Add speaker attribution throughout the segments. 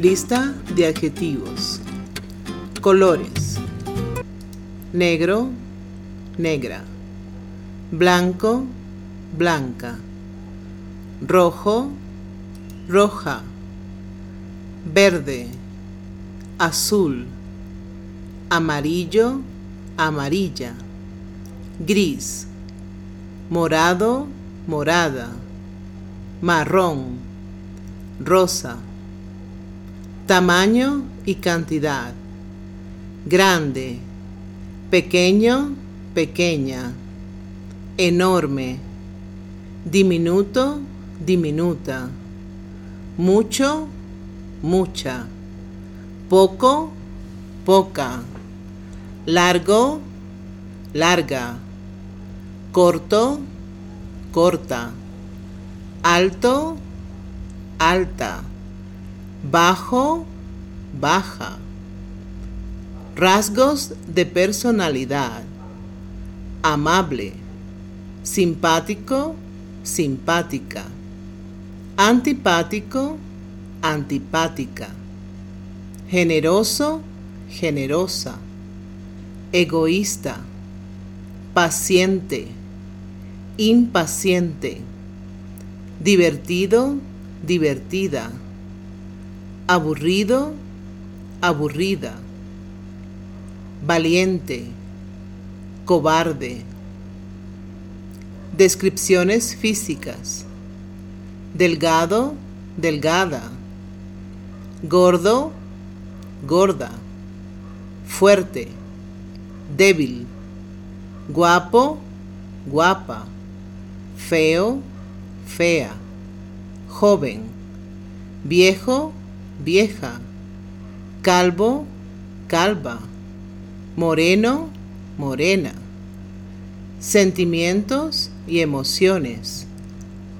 Speaker 1: Lista de adjetivos. Colores. Negro, negra. Blanco, blanca. Rojo, roja. Verde, azul. Amarillo, amarilla. Gris. Morado, morada. Marrón, rosa Tamaño y cantidad. Grande, pequeño, pequeña. Enorme, diminuto, diminuta. Mucho, mucha. Poco, poca. Largo, larga. Corto, corta. Alto, alta bajo, baja. Rasgos de personalidad. Amable, simpático, simpática. Antipático, antipática. Generoso, generosa. Egoísta, paciente, impaciente. Divertido, divertida aburrido, aburrida, valiente, cobarde. Descripciones físicas. Delgado, delgada. Gordo, gorda. Fuerte, débil. Guapo, guapa. Feo, fea. Joven. Viejo, vieja, calvo, calva, moreno, morena, sentimientos y emociones,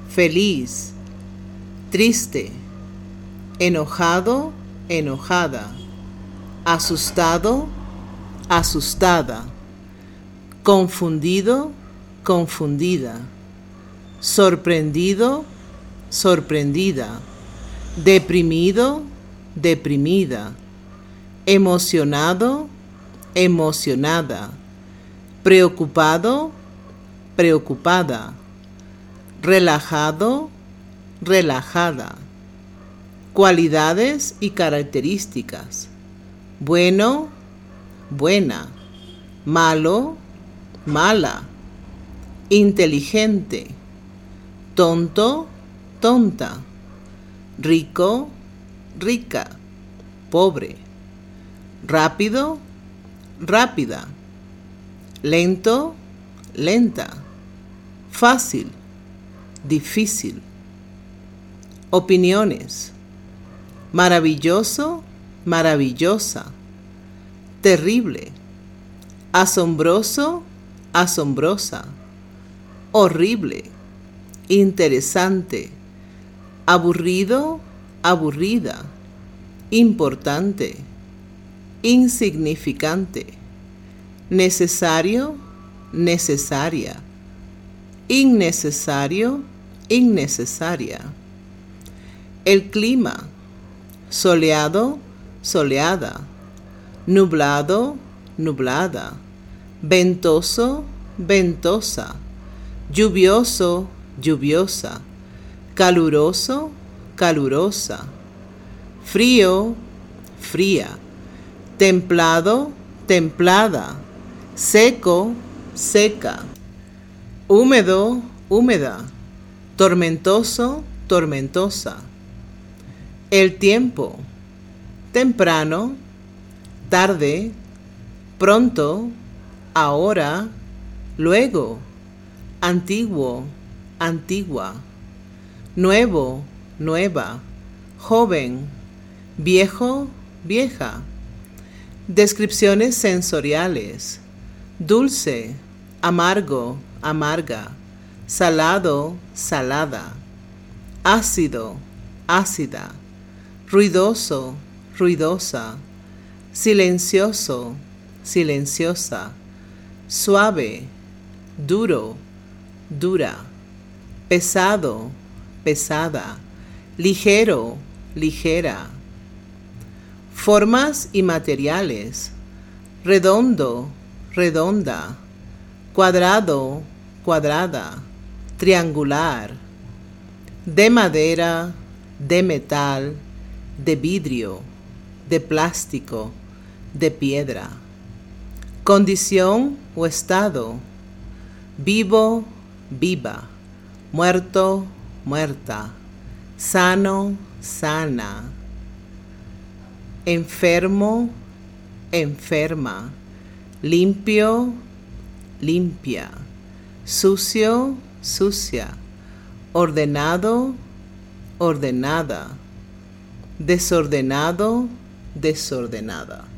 Speaker 1: feliz, triste, enojado, enojada, asustado, asustada, confundido, confundida, sorprendido, sorprendida, deprimido, deprimida, emocionado, emocionada, preocupado, preocupada, relajado, relajada. Cualidades y características. Bueno, buena. Malo, mala. Inteligente. Tonto, tonta. Rico, rica, pobre, rápido, rápida, lento, lenta, fácil, difícil. Opiniones. Maravilloso, maravillosa, terrible, asombroso, asombrosa, horrible, interesante, aburrido, aburrida, importante, insignificante, necesario, necesaria, innecesario, innecesaria. El clima, soleado, soleada, nublado, nublada, ventoso, ventosa, lluvioso, lluviosa, caluroso, calurosa, frío, fría, templado, templada, seco, seca, húmedo, húmeda, tormentoso, tormentosa. El tiempo, temprano, tarde, pronto, ahora, luego, antiguo, antigua, nuevo, nueva, joven, viejo, vieja. Descripciones sensoriales. Dulce, amargo, amarga, salado, salada, ácido, ácida, ruidoso, ruidosa, silencioso, silenciosa, suave, duro, dura, pesado, pesada ligero, ligera, Formas y materiales. Redondo, redonda. Cuadrado, cuadrada. Triangular. De madera, de metal, de vidrio, de plástico, de piedra. Condición o estado. Vivo, viva. Muerto, muerta. Sano, sana. Enfermo, enferma. Limpio, limpia. Sucio, sucia. Ordenado, ordenada. Desordenado, desordenada.